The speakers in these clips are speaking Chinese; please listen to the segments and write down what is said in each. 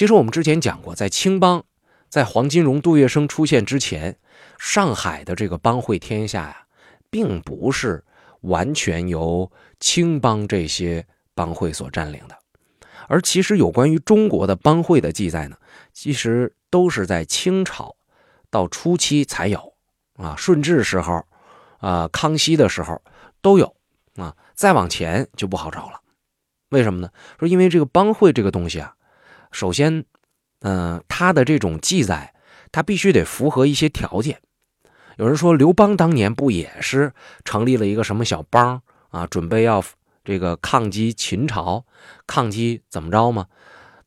其实我们之前讲过，在青帮，在黄金荣、杜月笙出现之前，上海的这个帮会天下呀，并不是完全由青帮这些帮会所占领的。而其实有关于中国的帮会的记载呢，其实都是在清朝到初期才有啊，顺治时候，啊，康熙的时候都有啊，再往前就不好找了。为什么呢？说因为这个帮会这个东西啊，首先，嗯，他的这种记载，他必须得符合一些条件。有人说刘邦当年不也是成立了一个什么小帮啊，准备要这个抗击秦朝，抗击怎么着吗？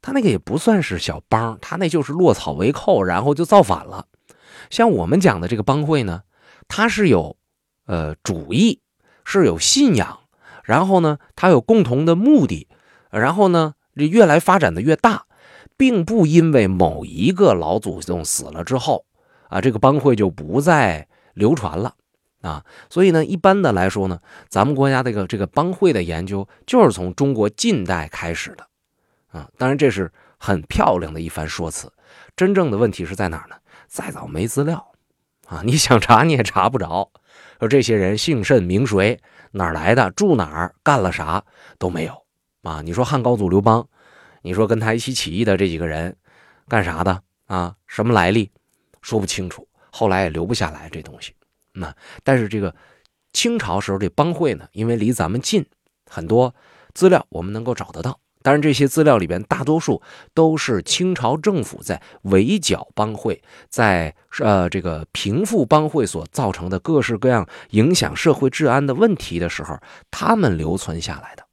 他那个也不算是小帮，他那就是落草为寇，然后就造反了。像我们讲的这个帮会呢，它是有呃主义，是有信仰。然后呢，它有共同的目的，然后呢，这越来发展的越大，并不因为某一个老祖宗死了之后，啊，这个帮会就不再流传了，啊，所以呢，一般的来说呢，咱们国家这个这个帮会的研究就是从中国近代开始的，啊，当然这是很漂亮的一番说辞，真正的问题是在哪儿呢？再早没资料，啊，你想查你也查不着，说这些人姓甚名谁。哪儿来的？住哪儿？干了啥都没有啊！你说汉高祖刘邦，你说跟他一起起义的这几个人干啥的啊？什么来历？说不清楚，后来也留不下来这东西。那但是这个清朝时候这帮会呢，因为离咱们近，很多资料我们能够找得到。当然，这些资料里边大多数都是清朝政府在围剿帮会，在呃这个平复帮会所造成的各式各样影响社会治安的问题的时候，他们留存下来的。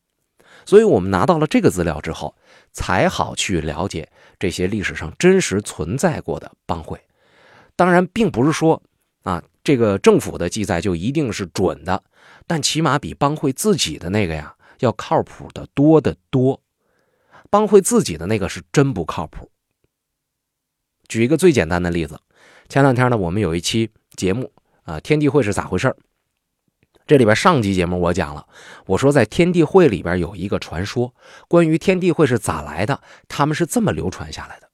所以，我们拿到了这个资料之后，才好去了解这些历史上真实存在过的帮会。当然，并不是说啊这个政府的记载就一定是准的，但起码比帮会自己的那个呀要靠谱的多得多。帮会自己的那个是真不靠谱。举一个最简单的例子，前两天呢，我们有一期节目啊，天地会是咋回事这里边上集节目我讲了，我说在天地会里边有一个传说，关于天地会是咋来的，他们是这么流传下来的，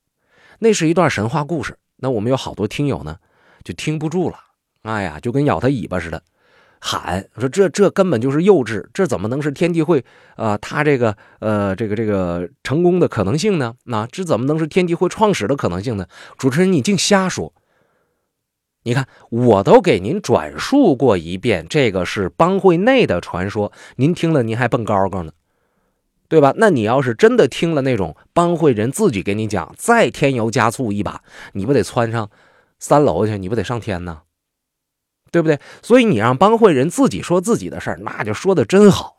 那是一段神话故事。那我们有好多听友呢，就听不住了，哎呀，就跟咬他尾巴似的。喊说这这根本就是幼稚，这怎么能是天地会啊？他这个呃这个这个成功的可能性呢？那这怎么能是天地会创始的可能性呢？主持人你净瞎说！你看我都给您转述过一遍，这个是帮会内的传说，您听了您还蹦高高呢，对吧？那你要是真的听了那种帮会人自己给你讲，再添油加醋一把，你不得窜上三楼去？你不得上天呢？对不对？所以你让帮会人自己说自己的事儿，那就说的真好。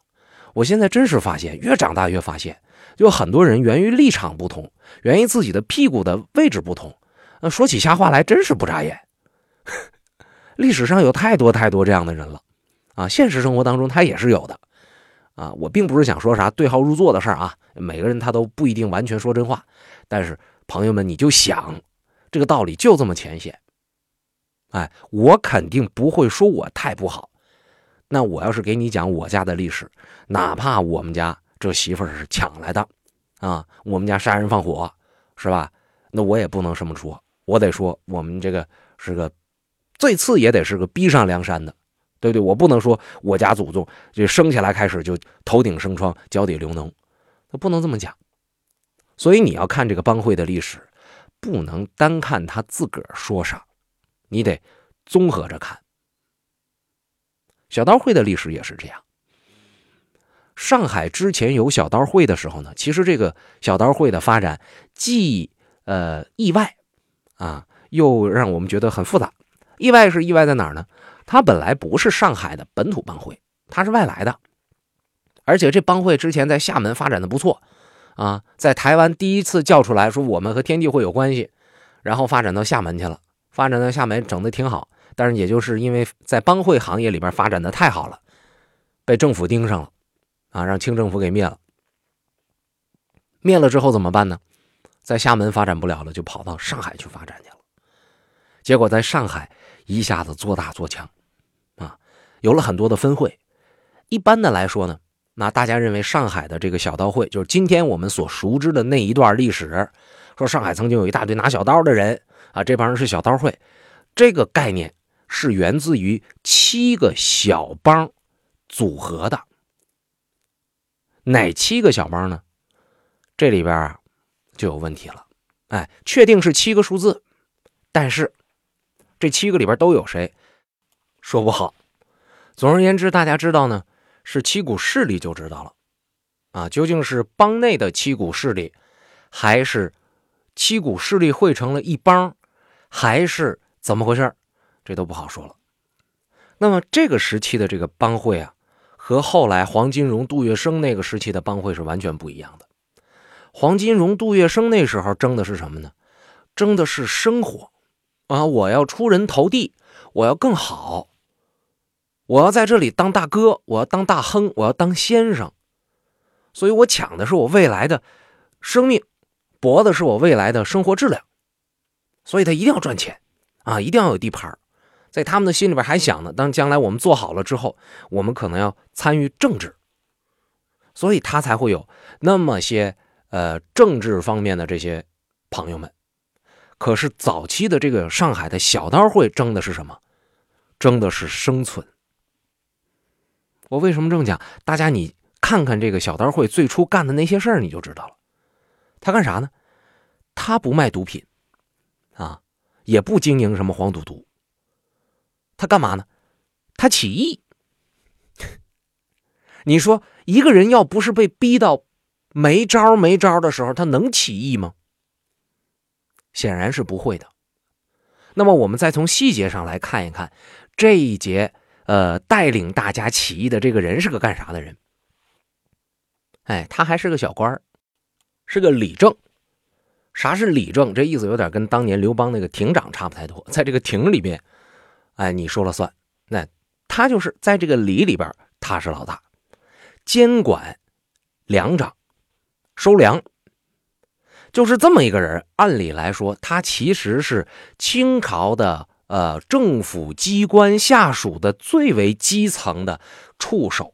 我现在真是发现，越长大越发现，就很多人源于立场不同，源于自己的屁股的位置不同，那说起瞎话来真是不眨眼。历史上有太多太多这样的人了，啊，现实生活当中他也是有的，啊，我并不是想说啥对号入座的事儿啊，每个人他都不一定完全说真话，但是朋友们你就想，这个道理就这么浅显。哎，我肯定不会说我太不好。那我要是给你讲我家的历史，哪怕我们家这媳妇儿是抢来的，啊，我们家杀人放火，是吧？那我也不能这么说，我得说我们这个是个最次也得是个逼上梁山的，对不对？我不能说我家祖宗就生下来开始就头顶生疮，脚底流脓，那不能这么讲。所以你要看这个帮会的历史，不能单看他自个儿说啥。你得综合着看，小刀会的历史也是这样。上海之前有小刀会的时候呢，其实这个小刀会的发展既呃意外啊，又让我们觉得很复杂。意外是意外在哪儿呢？它本来不是上海的本土帮会，它是外来的，而且这帮会之前在厦门发展的不错啊，在台湾第一次叫出来说我们和天地会有关系，然后发展到厦门去了。发展到厦门整的挺好，但是也就是因为在帮会行业里边发展的太好了，被政府盯上了，啊，让清政府给灭了。灭了之后怎么办呢？在厦门发展不了了，就跑到上海去发展去了。结果在上海一下子做大做强，啊，有了很多的分会。一般的来说呢，那大家认为上海的这个小刀会，就是今天我们所熟知的那一段历史，说上海曾经有一大堆拿小刀的人啊，这帮人是小刀会。这个概念是源自于七个小帮组合的。哪七个小帮呢？这里边啊就有问题了。哎，确定是七个数字，但是这七个里边都有谁，说不好。总而言之，大家知道呢，是七股势力就知道了。啊，究竟是帮内的七股势力，还是七股势力汇成了一帮，还是怎么回事这都不好说了。那么这个时期的这个帮会啊，和后来黄金荣、杜月笙那个时期的帮会是完全不一样的。黄金荣、杜月笙那时候争的是什么呢？争的是生活啊！我要出人头地，我要更好，我要在这里当大哥，我要当大亨，我要当先生。所以我抢的是我未来的生命，搏的是我未来的生活质量，所以他一定要赚钱啊，一定要有地盘在他们的心里边还想呢，当将来我们做好了之后，我们可能要参与政治，所以他才会有那么些呃政治方面的这些朋友们。可是早期的这个上海的小刀会争的是什么？争的是生存。我为什么这么讲？大家你。看看这个小刀会最初干的那些事儿，你就知道了。他干啥呢？他不卖毒品，啊，也不经营什么黄赌毒。他干嘛呢？他起义。你说一个人要不是被逼到没招没招的时候，他能起义吗？显然是不会的。那么我们再从细节上来看一看这一节，呃，带领大家起义的这个人是个干啥的人？哎，他还是个小官是个理政。啥是理政？这意思有点跟当年刘邦那个亭长差不太多。在这个亭里边，哎，你说了算。那他就是在这个里里边，他是老大，监管粮长，收粮，就是这么一个人。按理来说，他其实是清朝的呃政府机关下属的最为基层的触手。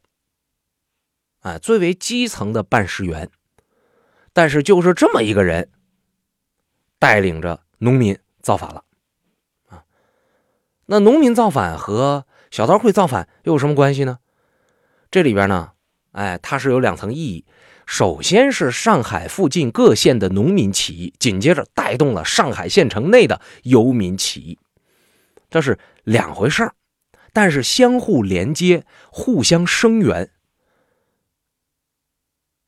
啊，最为基层的办事员，但是就是这么一个人，带领着农民造反了，啊，那农民造反和小刀会造反又有什么关系呢？这里边呢，哎，它是有两层意义。首先是上海附近各县的农民起义，紧接着带动了上海县城内的游民起义，这是两回事儿，但是相互连接，互相声援。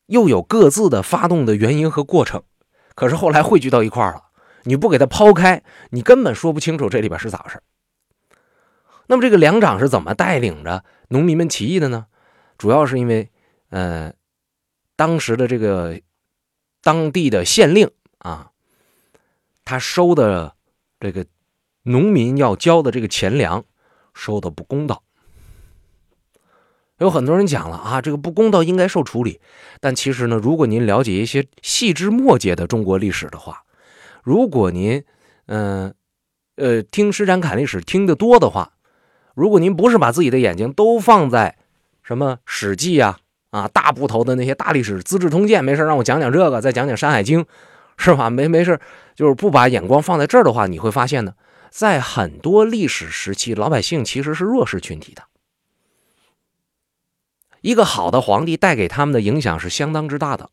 又有各自的发动的原因和过程，可是后来汇聚到一块了。你不给他抛开，你根本说不清楚这里边是咋回事。那么这个粮长是怎么带领着农民们起义的呢？主要是因为，呃，当时的这个当地的县令啊，他收的这个农民要交的这个钱粮收的不公道。有很多人讲了啊，这个不公道应该受处理。但其实呢，如果您了解一些细枝末节的中国历史的话，如果您，嗯，呃，听施展侃历史听得多的话，如果您不是把自己的眼睛都放在什么《史记》啊啊大部头的那些大历史，《资治通鉴》没事让我讲讲这个，再讲讲《山海经》，是吧？没没事，就是不把眼光放在这儿的话，你会发现呢，在很多历史时期，老百姓其实是弱势群体的。一个好的皇帝带给他们的影响是相当之大的，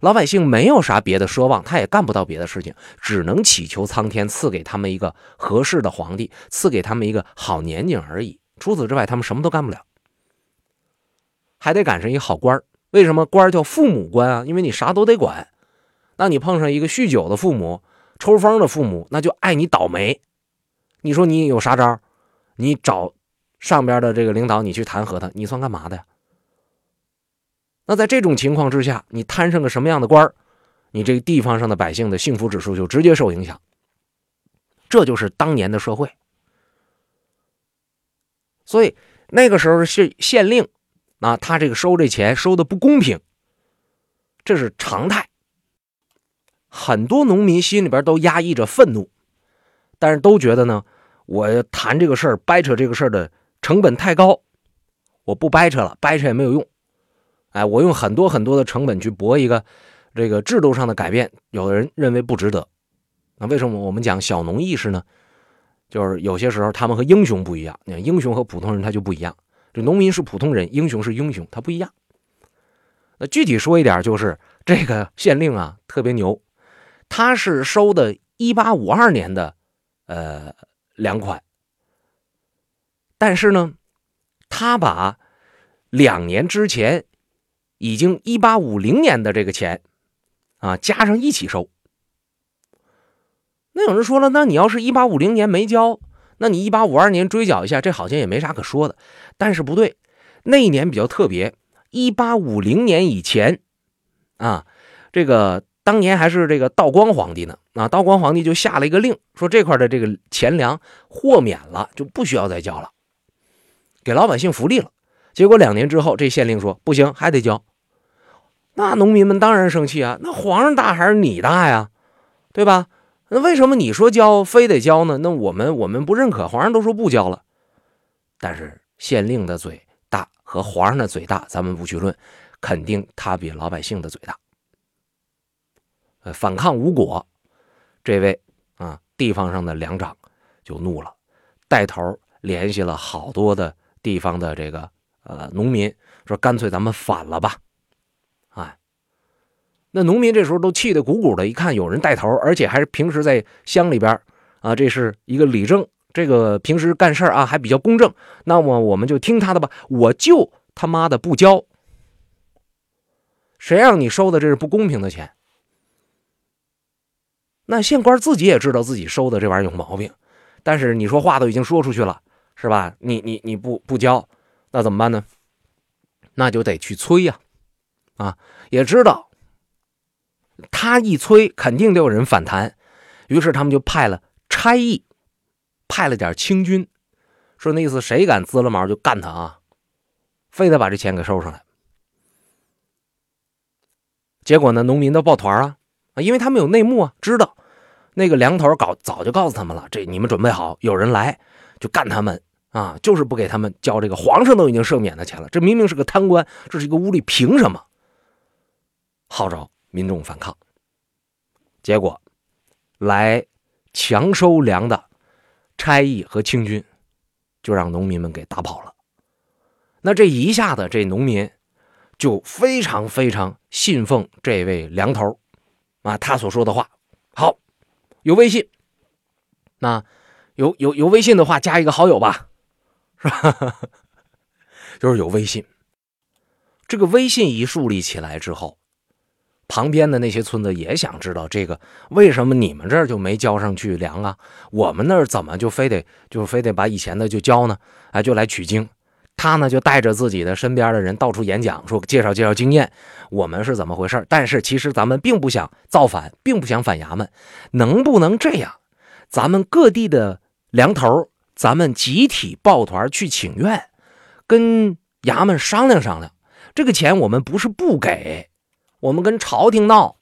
老百姓没有啥别的奢望，他也干不到别的事情，只能祈求苍天赐给他们一个合适的皇帝，赐给他们一个好年景而已。除此之外，他们什么都干不了，还得赶上一好官为什么官叫父母官啊？因为你啥都得管。那你碰上一个酗酒的父母、抽风的父母，那就爱你倒霉。你说你有啥招？你找上边的这个领导，你去弹劾他，你算干嘛的呀？那在这种情况之下，你摊上个什么样的官你这个地方上的百姓的幸福指数就直接受影响。这就是当年的社会。所以那个时候是县令，那，他这个收这钱收的不公平，这是常态。很多农民心里边都压抑着愤怒，但是都觉得呢，我谈这个事儿、掰扯这个事儿的成本太高，我不掰扯了，掰扯也没有用。哎，我用很多很多的成本去博一个，这个制度上的改变，有的人认为不值得。那为什么我们讲小农意识呢？就是有些时候他们和英雄不一样，你看英雄和普通人他就不一样。这农民是普通人，英雄是英雄，他不一样。那具体说一点，就是 这个县令啊特别牛，他是收的1852年的呃粮款，但是呢，他把两年之前已经1850年的这个钱啊加上一起收。那有人说了，那你要是一八五零年没交，那你一八五二年追缴一下，这好像也没啥可说的。但是不对，那一年比较特别，一八五零年以前，啊，这个当年还是这个道光皇帝呢，啊，道光皇帝就下了一个令，说这块的这个钱粮豁免了，就不需要再交了，给老百姓福利了。结果两年之后，这县令说不行，还得交。那农民们当然生气啊，那皇上大还是你大呀，对吧？那为什么你说交非得交呢？那我们我们不认可，皇上都说不交了。但是县令的嘴大和皇上的嘴大，咱们不去论，肯定他比老百姓的嘴大。呃，反抗无果，这位啊地方上的粮长就怒了，带头联系了好多的地方的这个呃农民，说干脆咱们反了吧。那农民这时候都气得鼓鼓的，一看有人带头，而且还是平时在乡里边啊，这是一个理政，这个平时干事啊还比较公正，那么我们就听他的吧，我就他妈的不交，谁让你收的这是不公平的钱？那县官自己也知道自己收的这玩意儿有毛病，但是你说话都已经说出去了，是吧？你你你不不交，那怎么办呢？那就得去催呀，啊，也知道。他一催，肯定得有人反弹，于是他们就派了差役，派了点清军，说那意思谁敢滋了毛就干他啊，非得把这钱给收上来。结果呢，农民都抱团啊啊，因为他们有内幕啊，知道。那个粮头搞早就告诉他们了，这你们准备好，有人来就干他们啊，就是不给他们交这个皇上都已经赦免的钱了，这明明是个贪官，这是一个污吏，凭什么？号召？民众反抗，结果来强收粮的差役和清军就让农民们给打跑了。那这一下子，这农民就非常非常信奉这位粮头啊，他所说的话。好，有微信，那有有有微信的话，加一个好友吧，是吧？就是有微信。这个微信一树立起来之后。旁边的那些村子也想知道这个为什么你们这儿就没交上去粮啊？我们那儿怎么就非得就非得把以前的就交呢？哎，就来取经。他呢就带着自己的身边的人到处演讲，说介绍介绍经验，我们是怎么回事？但是其实咱们并不想造反，并不想反衙门。能不能这样？咱们各地的粮头，咱们集体抱团去请愿，跟衙门商量商量。这个钱我们不是不给。我们跟朝廷闹，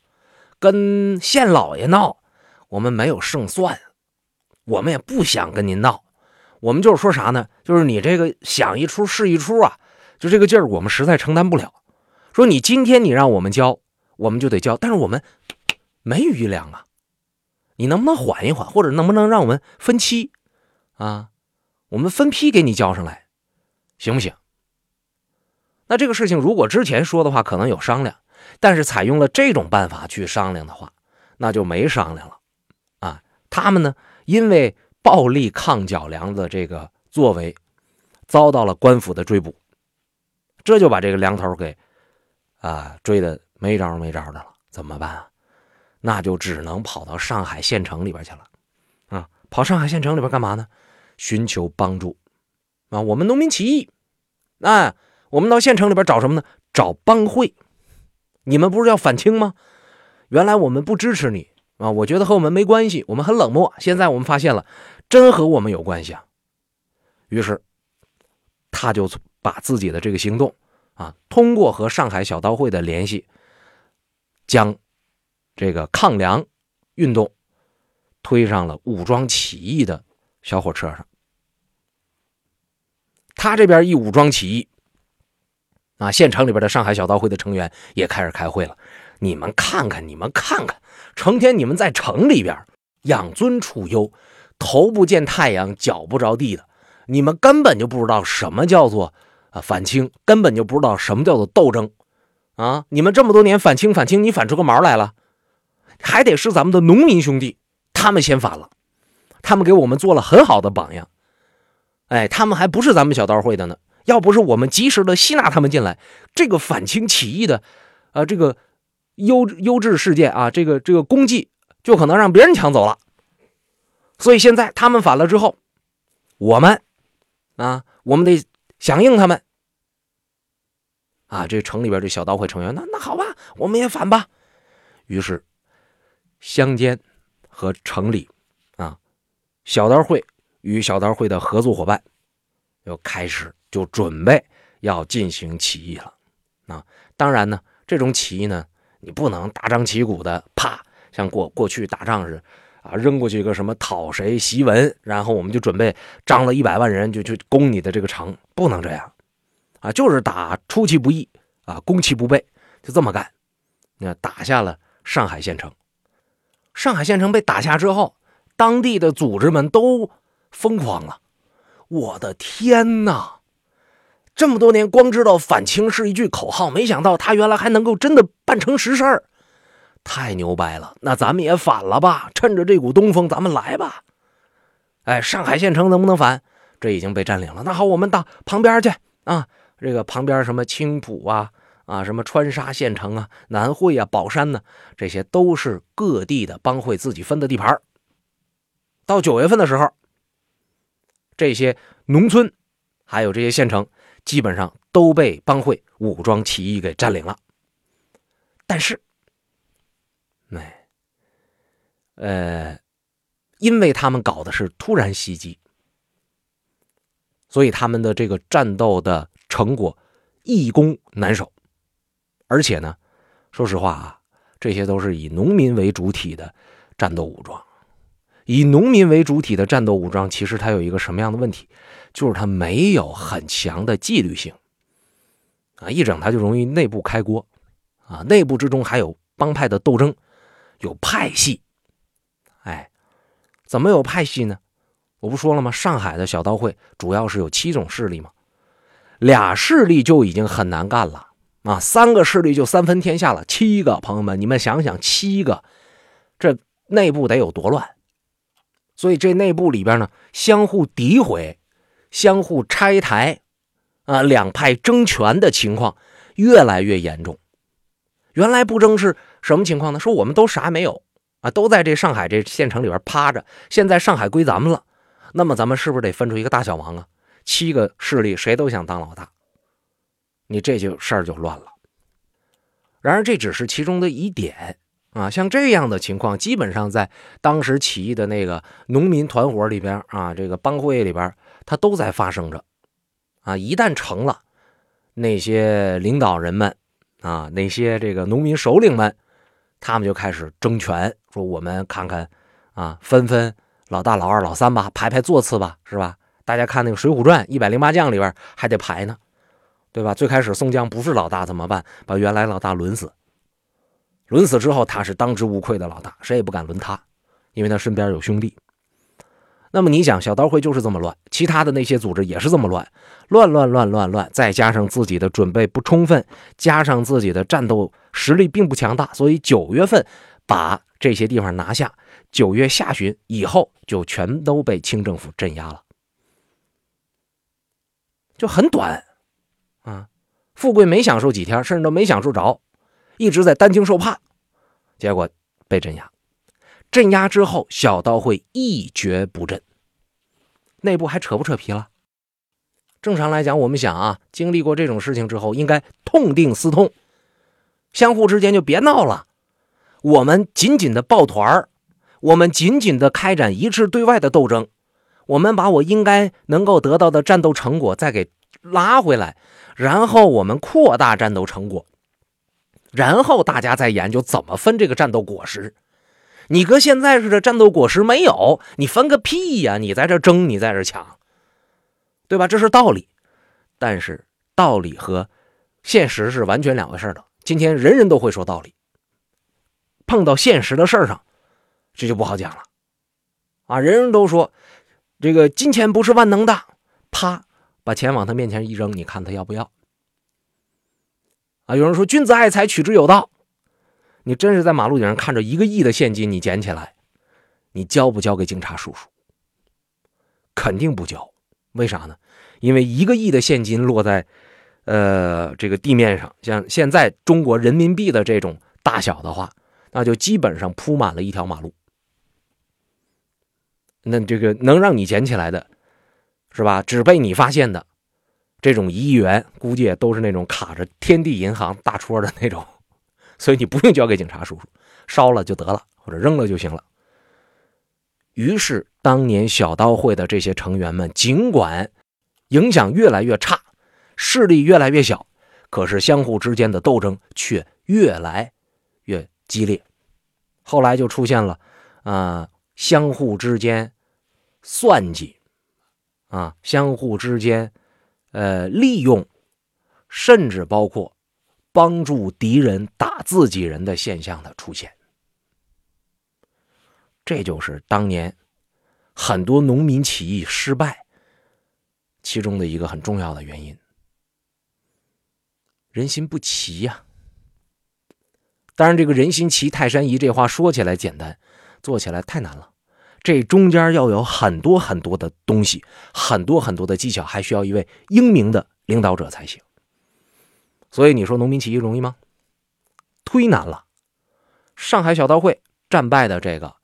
跟县老爷闹，我们没有胜算，我们也不想跟您闹，我们就是说啥呢？就是你这个想一出是一出啊，就这个劲儿，我们实在承担不了。说你今天你让我们交，我们就得交，但是我们没余粮啊，你能不能缓一缓，或者能不能让我们分期啊？我们分批给你交上来，行不行？那这个事情如果之前说的话，可能有商量。但是采用了这种办法去商量的话，那就没商量了，啊，他们呢，因为暴力抗缴粮的这个作为，遭到了官府的追捕，这就把这个粮头给，啊，追的没招没招的了，怎么办啊？那就只能跑到上海县城里边去了，啊，跑上海县城里边干嘛呢？寻求帮助，啊，我们农民起义，那我们到县城里边找什么呢？找帮会。你们不是要反清吗？原来我们不支持你啊！我觉得和我们没关系，我们很冷漠。现在我们发现了，真和我们有关系啊！于是，他就把自己的这个行动啊，通过和上海小刀会的联系，将这个抗粮运动推上了武装起义的小火车上。他这边一武装起义。啊，县城里边的上海小刀会的成员也开始开会了，你们看看，你们看看，成天你们在城里边养尊处优，头不见太阳，脚不着地的，你们根本就不知道什么叫做啊反清，根本就不知道什么叫做斗争啊！你们这么多年反清反清，你反出个毛来了？还得是咱们的农民兄弟，他们先反了，他们给我们做了很好的榜样。哎，他们还不是咱们小刀会的呢。要不是我们及时的吸纳他们进来，这个反清起义的，呃，这个优优质事件啊，这个这个功绩就可能让别人抢走了。所以现在他们反了之后，我们啊，我们得响应他们。啊，这城里边这小刀会成员，那那好吧，我们也反吧。于是。乡间和城里啊，小刀会与小刀会的合作伙伴又开始就准备要进行起义了啊！当然呢，这种起义呢，你不能大张旗鼓的啪，像过过去打仗似的啊，扔过去一个什么讨谁檄文，然后我们就准备张了一百万人就去攻你的这个城，不能这样啊！就是打出其不意啊，攻其不备，就这么干，那打下了上海县城。上海县城被打下之后，当地的组织们都疯狂了。我的天哪！这么多年光知道反清是一句口号，没想到他原来还能够真的办成实事儿，太牛掰了！那咱们也反了吧，趁着这股东风，咱们来吧。哎，上海县城能不能反？这已经被占领了。那好，我们到旁边去啊，这个旁边什么青浦啊。啊，什么川沙县城啊、南汇啊、宝山呢？这些都是各地的帮会自己分的地盘。到九月份的时候，这些农村还有这些县城，基本上都被帮会武装起义给占领了。但是，哎，呃，因为他们搞的是突然袭击，所以他们的这个战斗的成果易攻难守。而且呢，说实话啊，这些都是以农民为主体的战斗武装。以农民为主体的战斗武装，其实它有一个什么样的问题？就是它没有很强的纪律性啊，一整它就容易内部开锅啊，内部之中还有帮派的斗争，有派系。哎，怎么有派系呢？我不说了吗？上海的小刀会主要是有七种势力嘛，俩势力就已经很难干了。啊，三个势力就三分天下了。七个朋友们，你们想想，七个，这内部得有多乱？所以这内部里边呢，相互诋毁、相互拆台，啊，两派争权的情况越来越严重。原来不争是什么情况呢？说我们都啥没有啊，都在这上海这县城里边趴着。现在上海归咱们了，那么咱们是不是得分出一个大小王啊？七个势力谁都想当老大。你这就事儿就乱了。然而这只是其中的一点啊，像这样的情况，基本上在当时起义的那个农民团伙里边啊，这个帮会里边，它都在发生着。啊，一旦成了，那些领导人们啊，那些这个农民首领们，他们就开始争权，说我们看看啊，分分老大、老二、老三吧，排排座次吧，是吧？大家看那个《水浒传》一百零八将里边还得排呢。对吧？最开始宋江不是老大怎么办？把原来老大轮死。轮死之后，他是当之无愧的老大，谁也不敢轮他，因为他身边有兄弟。那么你想，小刀会就是这么乱，其他的那些组织也是这么乱，乱乱乱乱乱，再加上自己的准备不充分，加上自己的战斗实力并不强大，所以九月份把这些地方拿下，九月下旬以后就全都被清政府镇压了，就很短。啊，富贵没享受几天，甚至都没享受着，一直在担惊受怕，结果被镇压。镇压之后，小刀会一蹶不振，内部还扯不扯皮了？正常来讲，我们想啊，经历过这种事情之后，应该痛定思痛，相互之间就别闹了，我们紧紧的抱团我们紧紧的开展一致对外的斗争，我们把我应该能够得到的战斗成果再给拉回来。然后我们扩大战斗成果，然后大家再研究怎么分这个战斗果实。你搁现在似的，战斗果实没有，你分个屁呀！你在这争，你在这抢，对吧？这是道理，但是道理和现实是完全两回事的。今天人人都会说道理，碰到现实的事儿上，这就不好讲了。啊，人人都说这个金钱不是万能的，啪，把钱往他面前一扔，你看他要不要？啊，有人说君子爱财，取之有道。你真是在马路顶上看着一个亿的现金，你捡起来，你交不交给警察叔叔？肯定不交。为啥呢？因为一个亿的现金落在，呃，这个地面上，像现在中国人民币的这种大小的话，那就基本上铺满了一条马路。那这个能让你捡起来的，是吧？只被你发现的，这种一亿元，估计也都是那种卡着天地银行大戳的那种，所以你不用交给警察叔叔，烧了就得了，或者扔了就行了。于是，当年小刀会的这些成员们，尽管影响越来越差，势力越来越小，可是相互之间的斗争却越来越激烈。后来就出现了，啊，相互之间算计，啊，相互之间，呃，利用，甚至包括帮助敌人打自己人的现象的出现。这就是当年很多农民起义失败其中的一个很重要的原因。人心不齐呀。当然，这个人心齐泰山移这话说起来简单，做起来太难了。这中间要有很多很多的东西，很多很多的技巧，还需要一位英明的领导者才行。所以你说农民起义容易吗？忒难了。上海小刀会战败的这个。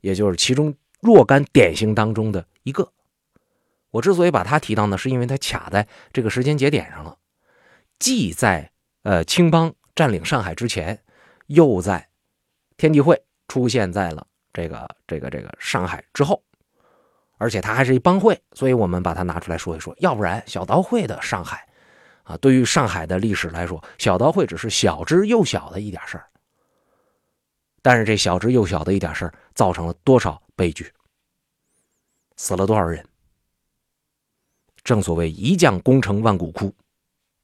也就是其中若干典型当中的一个。我之所以把它提到呢，是因为它卡在这个时间节点上了，既在呃青帮占领上海之前，又在天地会出现在了这个这个这个上海之后，而且它还是一帮会，所以我们把它拿出来说一说。要不然小刀会的上海啊，对于上海的历史来说，小刀会只是小之又小的一点事儿。但是这小之又小的一点事儿，造成了多少悲剧？死了多少人？正所谓一将功成万骨枯。